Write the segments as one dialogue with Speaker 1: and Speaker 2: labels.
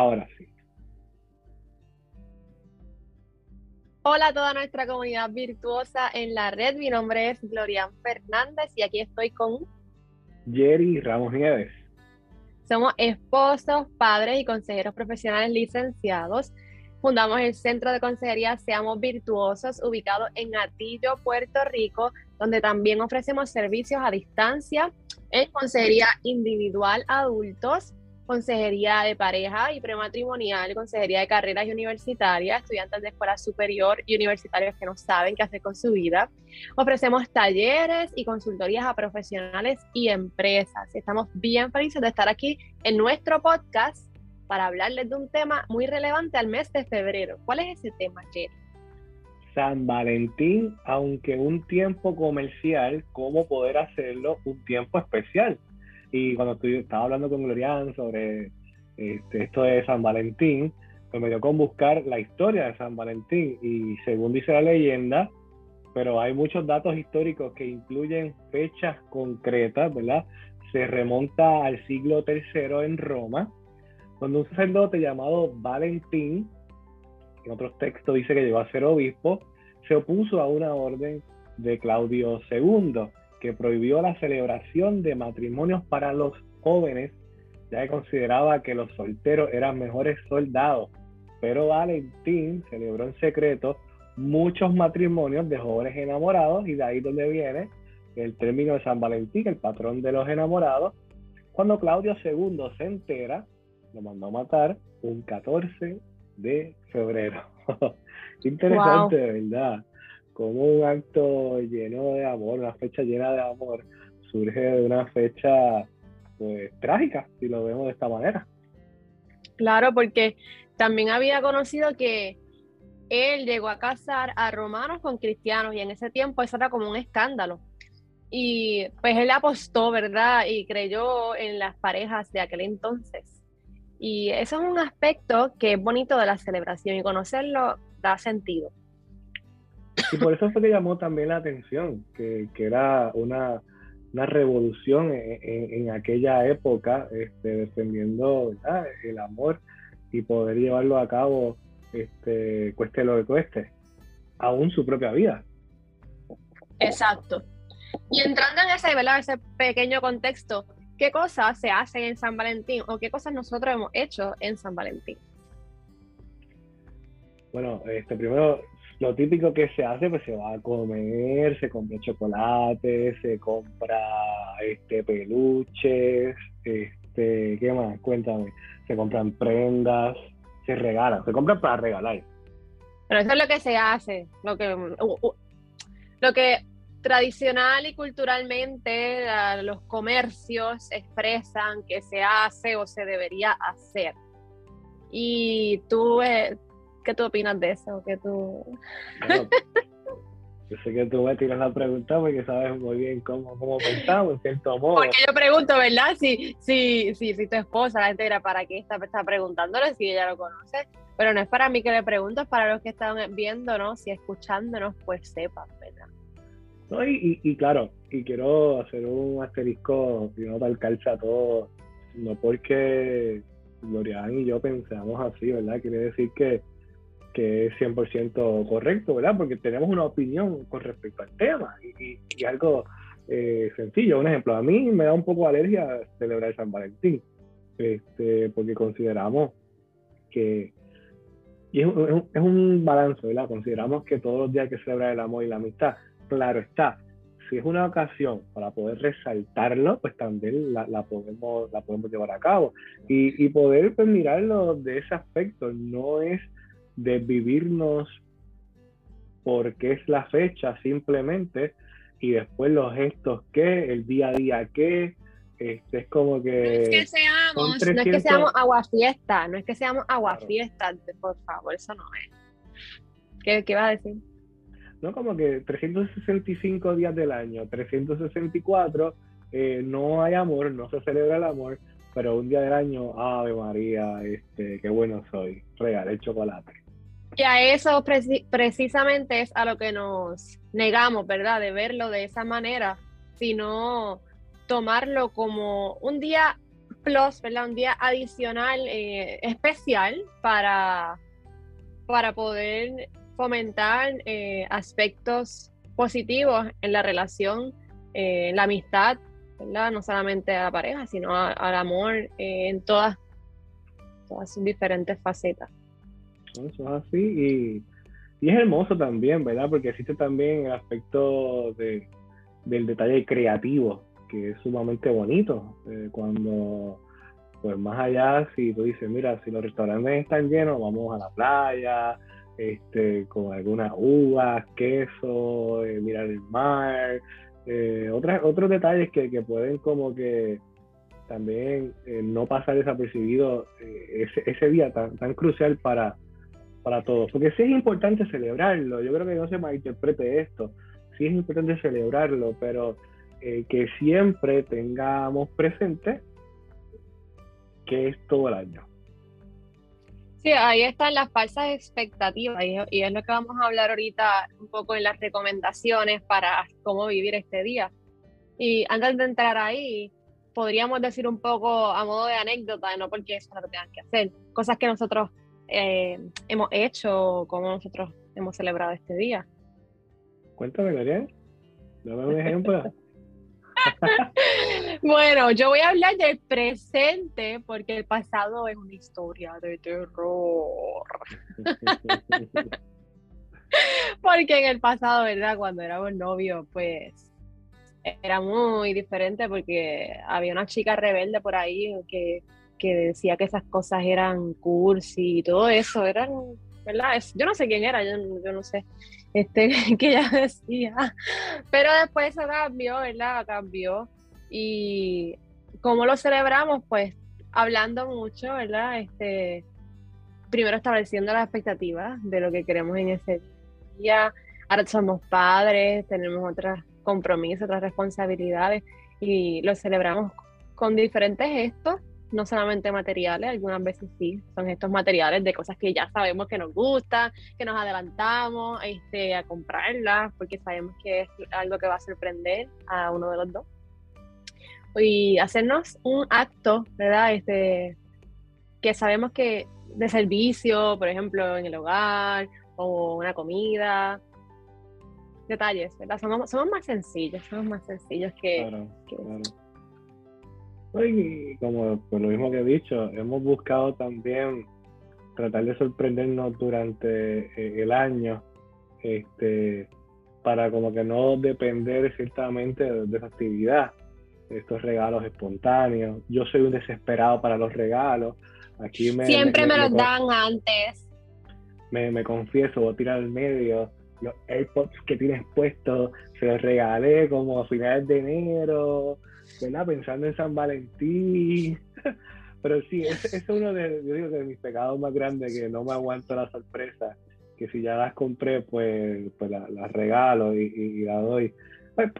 Speaker 1: Ahora sí.
Speaker 2: Hola a toda nuestra comunidad virtuosa en la red. Mi nombre es Glorian Fernández y aquí estoy con
Speaker 1: Jerry Ramos Nieves.
Speaker 2: Somos esposos, padres y consejeros profesionales licenciados. Fundamos el Centro de Consejería Seamos Virtuosos, ubicado en Atillo, Puerto Rico, donde también ofrecemos servicios a distancia en consejería individual adultos, consejería de pareja y prematrimonial, consejería de carreras y universitarias, estudiantes de escuela superior y universitarios que no saben qué hacer con su vida. Ofrecemos talleres y consultorías a profesionales y empresas. Estamos bien felices de estar aquí en nuestro podcast para hablarles de un tema muy relevante al mes de febrero. ¿Cuál es ese tema, Jerry?
Speaker 1: San Valentín, aunque un tiempo comercial, ¿cómo poder hacerlo un tiempo especial? Y cuando estaba hablando con Glorian sobre este, esto de San Valentín, pues me dio con buscar la historia de San Valentín. Y según dice la leyenda, pero hay muchos datos históricos que incluyen fechas concretas, ¿verdad? Se remonta al siglo III en Roma, cuando un sacerdote llamado Valentín, en otros textos dice que llegó a ser obispo, se opuso a una orden de Claudio II que prohibió la celebración de matrimonios para los jóvenes, ya que consideraba que los solteros eran mejores soldados. Pero Valentín celebró en secreto muchos matrimonios de jóvenes enamorados y de ahí donde viene el término de San Valentín, el patrón de los enamorados. Cuando Claudio II se entera, lo mandó a matar un 14 de febrero. Interesante, ¿verdad? Como un acto lleno de amor, una fecha llena de amor, surge de una fecha pues trágica, si lo vemos de esta manera.
Speaker 2: Claro, porque también había conocido que él llegó a casar a romanos con cristianos y en ese tiempo eso era como un escándalo. Y pues él apostó, ¿verdad? Y creyó en las parejas de aquel entonces. Y eso es un aspecto que es bonito de la celebración y conocerlo da sentido.
Speaker 1: Y por eso fue que llamó también la atención, que, que era una, una revolución en, aquella época, este, defendiendo el amor y poder llevarlo a cabo, este, cueste lo que cueste, aún su propia vida.
Speaker 2: Exacto. Y entrando en ese, ¿verdad? ese pequeño contexto, ¿qué cosas se hacen en San Valentín o qué cosas nosotros hemos hecho en San Valentín?
Speaker 1: Bueno, este, primero lo típico que se hace, pues se va a comer, se compra chocolate, se compra este peluches, este, ¿qué más? Cuéntame. Se compran prendas, se regalan, se compran para regalar.
Speaker 2: Pero eso es lo que se hace, lo que, lo que tradicional y culturalmente los comercios expresan que se hace o se debería hacer. Y tú, eh, ¿Qué tú opinas de eso? ¿Qué tú...
Speaker 1: yo sé que tú me tiras la pregunta porque sabes muy bien cómo, cómo pensamos, en cierto modo.
Speaker 2: Porque yo pregunto, ¿verdad? Si, si, si, si tu esposa, la gente dirá, ¿para qué está, está preguntándole si ella lo conoce? Pero no es para mí que le pregunto, es para los que están viéndonos y escuchándonos, pues sepan, ¿verdad?
Speaker 1: No, y, y, claro, y quiero hacer un asterisco y no tal calza a todo, no porque Glorian y yo pensamos así, ¿verdad? Quiere decir que que es 100% correcto, ¿verdad? Porque tenemos una opinión con respecto al tema y, y, algo eh, sencillo. Un ejemplo, a mí me da un poco de alergia celebrar San Valentín, este, porque consideramos que, y es, un, es un balance, ¿verdad? Consideramos que todos los días hay que celebrar el amor y la amistad. Claro está, si es una ocasión para poder resaltarlo, pues también la, la podemos, la podemos llevar a cabo. Y, y poder pues, mirarlo de ese aspecto, no es de vivirnos porque es la fecha simplemente y después los gestos que, el día a día que, este, es como que...
Speaker 2: No es que seamos, no es que seamos aguafiestas, no es que seamos aguafiestas, por favor, eso no es. ¿Qué, ¿Qué vas a decir?
Speaker 1: No, como que 365 días del año, 364, eh, no hay amor, no se celebra el amor, pero un día del año, Ave María, este, qué bueno soy, regalé chocolate.
Speaker 2: Y a eso precisamente es a lo que nos negamos, ¿verdad? De verlo de esa manera, sino tomarlo como un día plus, ¿verdad? Un día adicional, eh, especial para, para poder fomentar eh, aspectos positivos en la relación, en la amistad, No solamente a la pareja, sino al amor en todas, todas sus diferentes facetas.
Speaker 1: Eso es así y, y, es hermoso también, ¿verdad? Porque existe también el aspecto de, del detalle creativo, que es sumamente bonito. Eh, cuando, pues más allá, si tú dices, mira, si los restaurantes están llenos, vamos a la playa, este, con algunas uvas, queso, eh, mirar el mar, eh, otras, otros detalles que, que, pueden como que también no pasar desapercibido ese, ese, día tan, tan crucial para, para todos. Porque sí es importante celebrarlo, yo creo que no se malinterprete esto, sí es importante celebrarlo, pero eh, que siempre tengamos presente que es todo el año.
Speaker 2: Sí, ahí están las falsas expectativas y, y, es lo que vamos a hablar ahorita un poco en las recomendaciones para cómo vivir este día. Y antes de entrar ahí, podríamos decir un poco a modo de anécdota, no porque eso es lo que tengan que hacer, cosas que nosotros eh, hemos hecho, cómo nosotros hemos celebrado este día.
Speaker 1: Cuéntame, María. Dame un ejemplo.
Speaker 2: Bueno, yo voy a hablar del presente porque el pasado es una historia de terror. porque en el pasado, ¿verdad? Cuando éramos novios, pues era muy diferente porque había una chica rebelde por ahí que, que decía que esas cosas eran cursi y todo eso, eran, ¿verdad? yo no sé quién era, yo, yo no sé este, que ella decía. Pero después eso cambió, ¿verdad? Cambió. Y cómo lo celebramos, pues hablando mucho, ¿verdad? Este, primero estableciendo las expectativas de lo que queremos en ese día. Ahora somos padres, tenemos otros compromisos, otras responsabilidades y lo celebramos con diferentes gestos no solamente materiales, algunas veces sí, son estos materiales de cosas que ya sabemos que nos gustan, que nos adelantamos este, a comprarlas, porque sabemos que es algo que va a sorprender a uno de los dos. Y hacernos un acto, ¿verdad? Este, que sabemos que de servicio, por ejemplo, en el hogar, o una comida, detalles, ¿verdad? Somos, somos más sencillos, somos más sencillos que,
Speaker 1: y como por lo mismo que he dicho, hemos buscado también tratar de sorprendernos durante eh, el año, este, para como que no depender ciertamente de, esa actividad, estos regalos espontáneos. Yo soy un desesperado para los regalos. Aquí me,
Speaker 2: Siempre me, los dan antes.
Speaker 1: Me, me confieso, voy a tirar al medio los AirPods que tienes puestos, se los regalé como a finales de enero, ¿verdad? Pensando en San Valentín. Pero sí, ese es uno de, yo digo, de mis pecados más grandes, que no me aguanto la sorpresa, que si ya las compré, pues, pues las regalo y, y, las doy. Pues,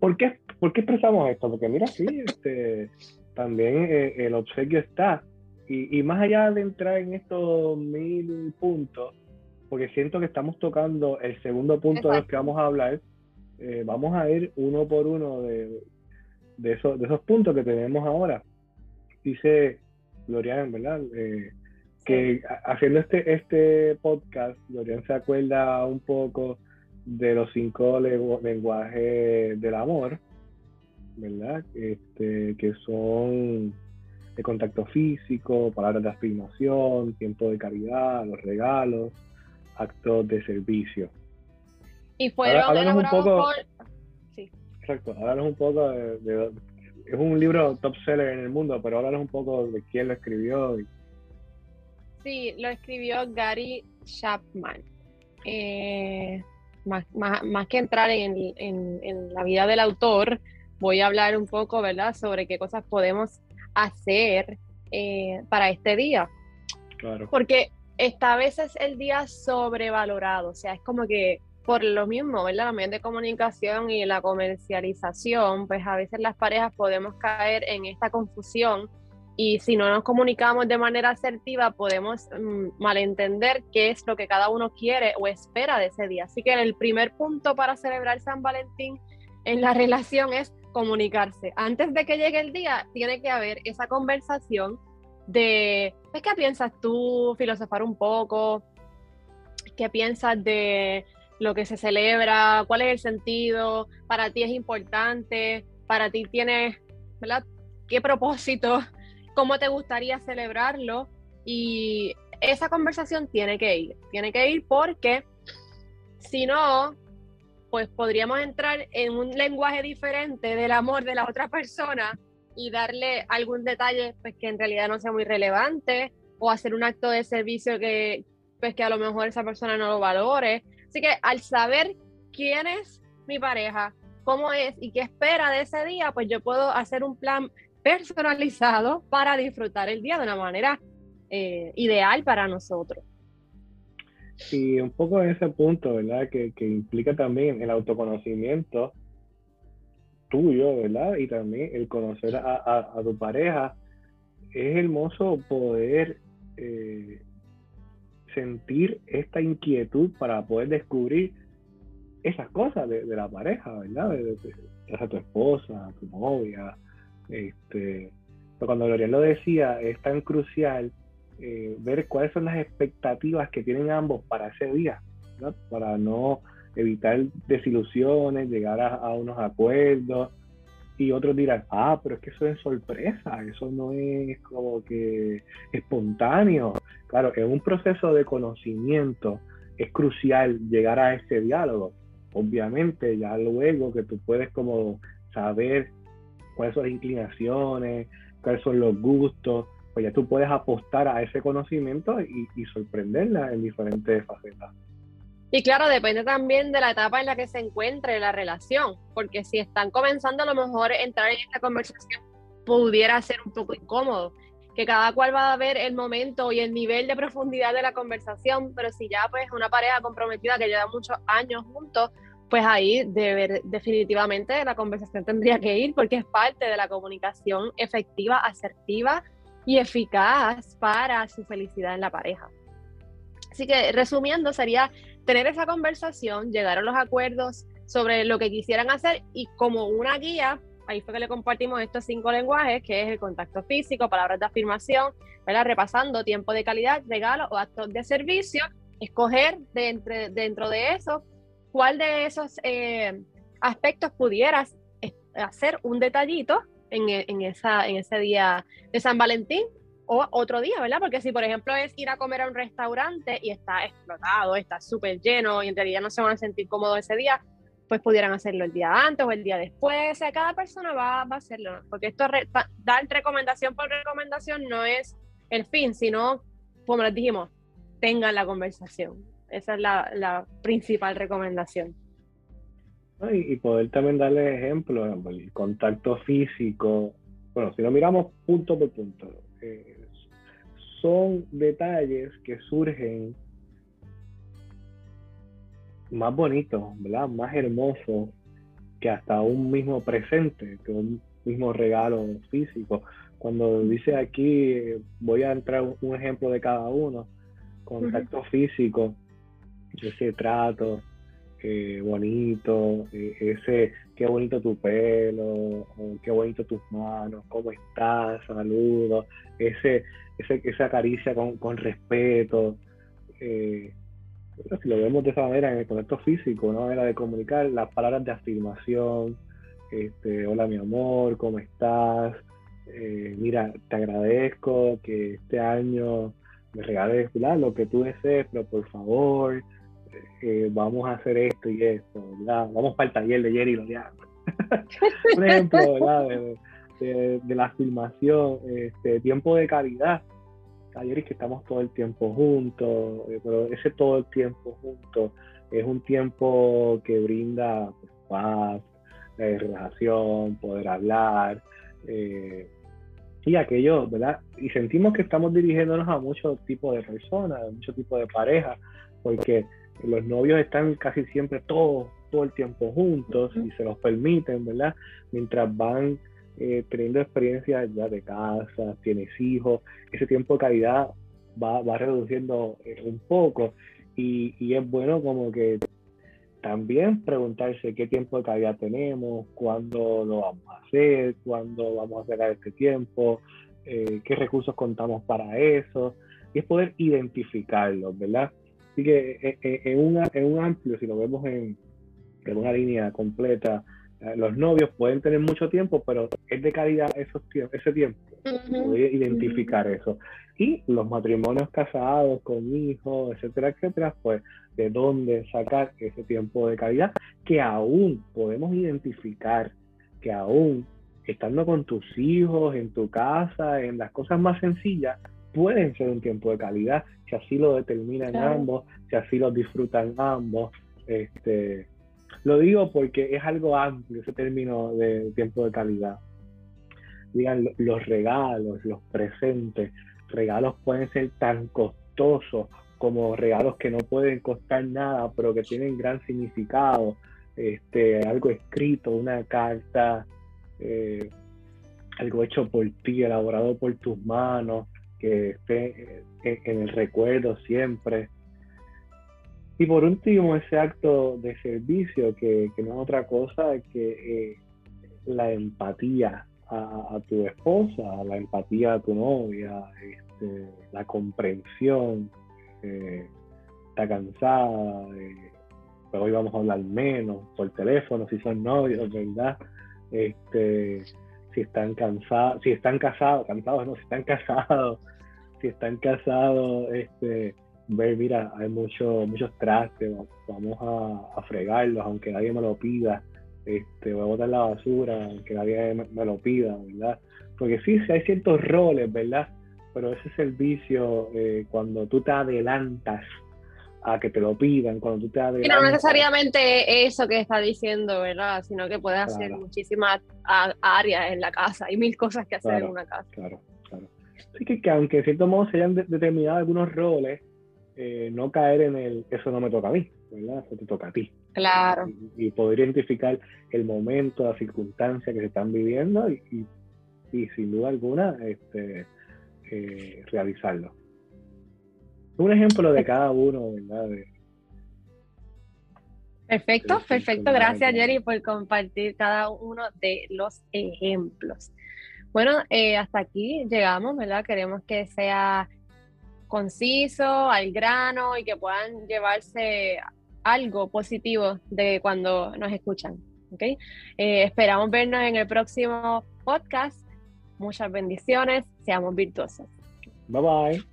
Speaker 1: ¿Por qué, ¿Por qué expresamos esto? Porque mira, sí, este, también eh, el obsequio está. Y, y, más allá de entrar en estos mil puntos, porque siento que estamos tocando el segundo punto de los que vamos a hablar, eh, vamos a ir uno por uno de, de, esos, de esos puntos que tenemos ahora. Dice Glorian, ¿verdad? Eh, que haciendo este, este podcast, Glorian se acuerda un poco de los cinco lenguajes del amor, ¿verdad? Este, que son de contacto físico, palabras de afirmación, tiempo de calidad, los regalos, actos de servicio.
Speaker 2: Y fueron elaborados un poco, por
Speaker 1: Exacto, háblanos un poco de, Es un libro top seller en el mundo, pero háblanos un poco de quién lo escribió.
Speaker 2: Sí, lo escribió Gary Chapman. Eh, más, más, que entrar en, en, la vida del autor, voy a hablar un poco, ¿verdad?, sobre qué cosas podemos hacer eh, para este día.
Speaker 1: Claro.
Speaker 2: Porque esta vez es el día sobrevalorado, o sea, es como que por lo mismo, ¿verdad? Los medios de comunicación y la comercialización, pues a veces las parejas podemos caer en esta confusión y si no nos comunicamos de manera asertiva podemos mm, malentender qué es lo que cada uno quiere o espera de ese día. Así que el primer punto para celebrar San Valentín en la relación es comunicarse. Antes de que llegue el día, tiene que haber esa conversación de, ¿qué piensas tú? Filosofar un poco, ¿qué piensas de lo que se celebra? ¿Cuál es el sentido? ¿Para ti es importante? ¿Para ti tienes, ¿verdad? ¿Qué propósito? ¿Cómo te gustaría celebrarlo? Y esa conversación tiene que ir, tiene que ir porque si no, pues podríamos entrar en un lenguaje diferente del amor de la otra persona y darle algún detalle pues que en realidad no sea muy relevante o hacer un acto de servicio que pues que a lo mejor esa persona no lo valore. Así que al saber quién es mi pareja, cómo es y qué espera de ese día, pues yo puedo hacer un plan personalizado para disfrutar el día de una manera eh, ideal para nosotros.
Speaker 1: Y un poco en ese punto, ¿verdad? Que, que implica también el autoconocimiento tuyo, ¿verdad? Y también el conocer a, a, tu pareja. Es hermoso poder eh, sentir esta inquietud para poder descubrir esas cosas de, de la pareja, ¿verdad? De, de, tu esposa, tu novia. Este, pero cuando Gloria lo decía, es tan crucial eh, ver cuáles son las expectativas que tienen ambos para ese día, para no evitar desilusiones, llegar a, unos acuerdos. Y otros dirán, ah, pero es que eso es sorpresa, eso no es como que espontáneo. Claro, en un proceso de conocimiento es crucial llegar a ese diálogo. Obviamente, ya luego que tú puedes como saber cuáles son las inclinaciones, cuáles son los gustos, pues ya tú puedes apostar a ese conocimiento y, sorprenderla en diferentes facetas.
Speaker 2: Y claro, depende también de la etapa en la que se encuentre la relación, porque si están comenzando a lo mejor entrar en esta conversación pudiera ser un poco incómodo, que cada cual va a ver el momento y el nivel de profundidad de la conversación, pero si ya pues una pareja comprometida que lleva muchos años juntos, pues ahí definitivamente la conversación tendría que ir porque es parte de la comunicación efectiva, asertiva y eficaz para su felicidad en la pareja. Así que resumiendo, sería tener esa conversación, llegar a los acuerdos sobre lo que quisieran hacer y como una guía, ahí fue que le compartimos estos cinco lenguajes, que es el contacto físico, palabras de afirmación, ¿verdad? repasando tiempo de calidad, regalo o actos de servicio, escoger de dentro de eso cuál de esos eh, aspectos pudieras hacer un detallito e, en, esa, en ese día de San Valentín o otro día, ¿verdad? Porque si, por ejemplo, es ir a comer a un restaurante y está explotado, está súper lleno y en realidad no se van a sentir cómodos ese día, pues pudieran hacerlo el día antes o el día después. O sea, cada persona va, va a hacerlo, porque esto dar recomendación por recomendación no es el fin, sino, como les dijimos, tengan la conversación. Esa es la principal recomendación.
Speaker 1: Y, poder también darle ejemplo, el contacto físico. Bueno, si lo miramos punto por punto, eh, son detalles que surgen más bonitos, ¿verdad? Más hermosos que hasta un mismo presente, que un mismo regalo físico. Cuando dice aquí, voy a entrar un ejemplo de cada uno, contacto físico, ese trato, bonito, eh, ese, qué bonito tu pelo, qué bonito tus manos, cómo estás, saludos, ese, ese, esa caricia con, con respeto. Eh, si lo vemos de esa manera en el contacto físico, ¿no? Era de comunicar las palabras de afirmación, este, hola mi amor, ¿cómo estás? Eh, mira, te agradezco que este año me regales lo que tú desees, pero por favor, vamos a hacer esto y esto, ¿verdad? Vamos para el taller de Jerry Loriano. Un ejemplo. De, la filmación, este, tiempo de calidad. Ayer que estamos todo el tiempo juntos, eh, pero ese todo el tiempo juntos es un tiempo que brinda pues, paz, eh, relajación, poder hablar. Eh, y aquello, ¿verdad? Y sentimos que estamos dirigiéndonos a muchos tipos de personas, a muchos tipos de parejas, porque los novios están casi siempre todo, todo el tiempo juntos y se los permiten, ¿verdad? Mientras van eh, teniendo experiencias ya de casa, tienes hijos, ese tiempo de calidad va, va reduciendo eh, un poco y, y, es bueno como que también preguntarse qué tiempo de calidad tenemos, cuándo lo vamos a hacer, cuándo vamos a sacar este tiempo, eh, qué recursos contamos para eso, y es poder identificarlos, ¿verdad? Así que eh, eh, en, una, en un amplio, si lo vemos en, en una línea completa, los novios pueden tener mucho tiempo, pero es de calidad esos ese tiempo. Poder identificar eso. Y los matrimonios casados, con hijos, etcétera, etcétera, pues de dónde sacar ese tiempo de calidad que aún podemos identificar, que aún estando con tus hijos, en tu casa, en las cosas más sencillas, pueden ser un tiempo de calidad, si así lo determinan ambos, si así lo disfrutan ambos. Este, lo digo porque es algo amplio ese término de tiempo de calidad. Digan, los regalos, los presentes, regalos pueden ser tan costosos como regalos que no pueden costar nada, pero que tienen gran significado, este, algo escrito, una carta, eh, algo hecho por ti, elaborado por tus manos, que esté en, el recuerdo siempre. Y por último, ese acto de servicio, que, no es otra cosa que eh, la empatía a, tu esposa, la empatía a tu novia, este, la comprensión, está cansada, pero hoy vamos a hablar menos por teléfono, si son novios, ¿verdad? Este, si están cansados, si están casados, cansados no, si están casados, si están casados, este, ver, mira, hay mucho, muchos trastes, vamos a, fregarlos, aunque nadie me lo pida, este, voy a botar la basura, aunque nadie me, lo pida, ¿verdad? Porque sí, sí hay ciertos roles, ¿verdad? pero ese servicio eh, cuando tú te adelantas a que te lo pidan, cuando tú te adelantas.
Speaker 2: Y no necesariamente eso que está diciendo, ¿verdad? Sino que puedes hacer muchísimas áreas en la casa, hay mil cosas que hacer en una casa.
Speaker 1: Claro, claro. Así que, aunque de cierto modo se hayan determinado algunos roles, eh, no caer en el eso no me toca a mí, ¿verdad? Eso te toca a ti.
Speaker 2: Claro.
Speaker 1: Y, poder identificar el momento, la circunstancia que se están viviendo y, y, y sin duda alguna, este eh, realizarlo. Un ejemplo de cada uno, ¿verdad?
Speaker 2: perfecto, perfecto. Gracias, Jerry, por compartir cada uno de los ejemplos. Bueno, eh, hasta aquí llegamos, ¿verdad? Queremos que sea conciso, al grano y que puedan llevarse algo positivo de cuando nos escuchan. ¿okay? Eh, esperamos vernos en el próximo podcast Muchas bendiciones. Seamos virtuosos.
Speaker 1: Bye bye.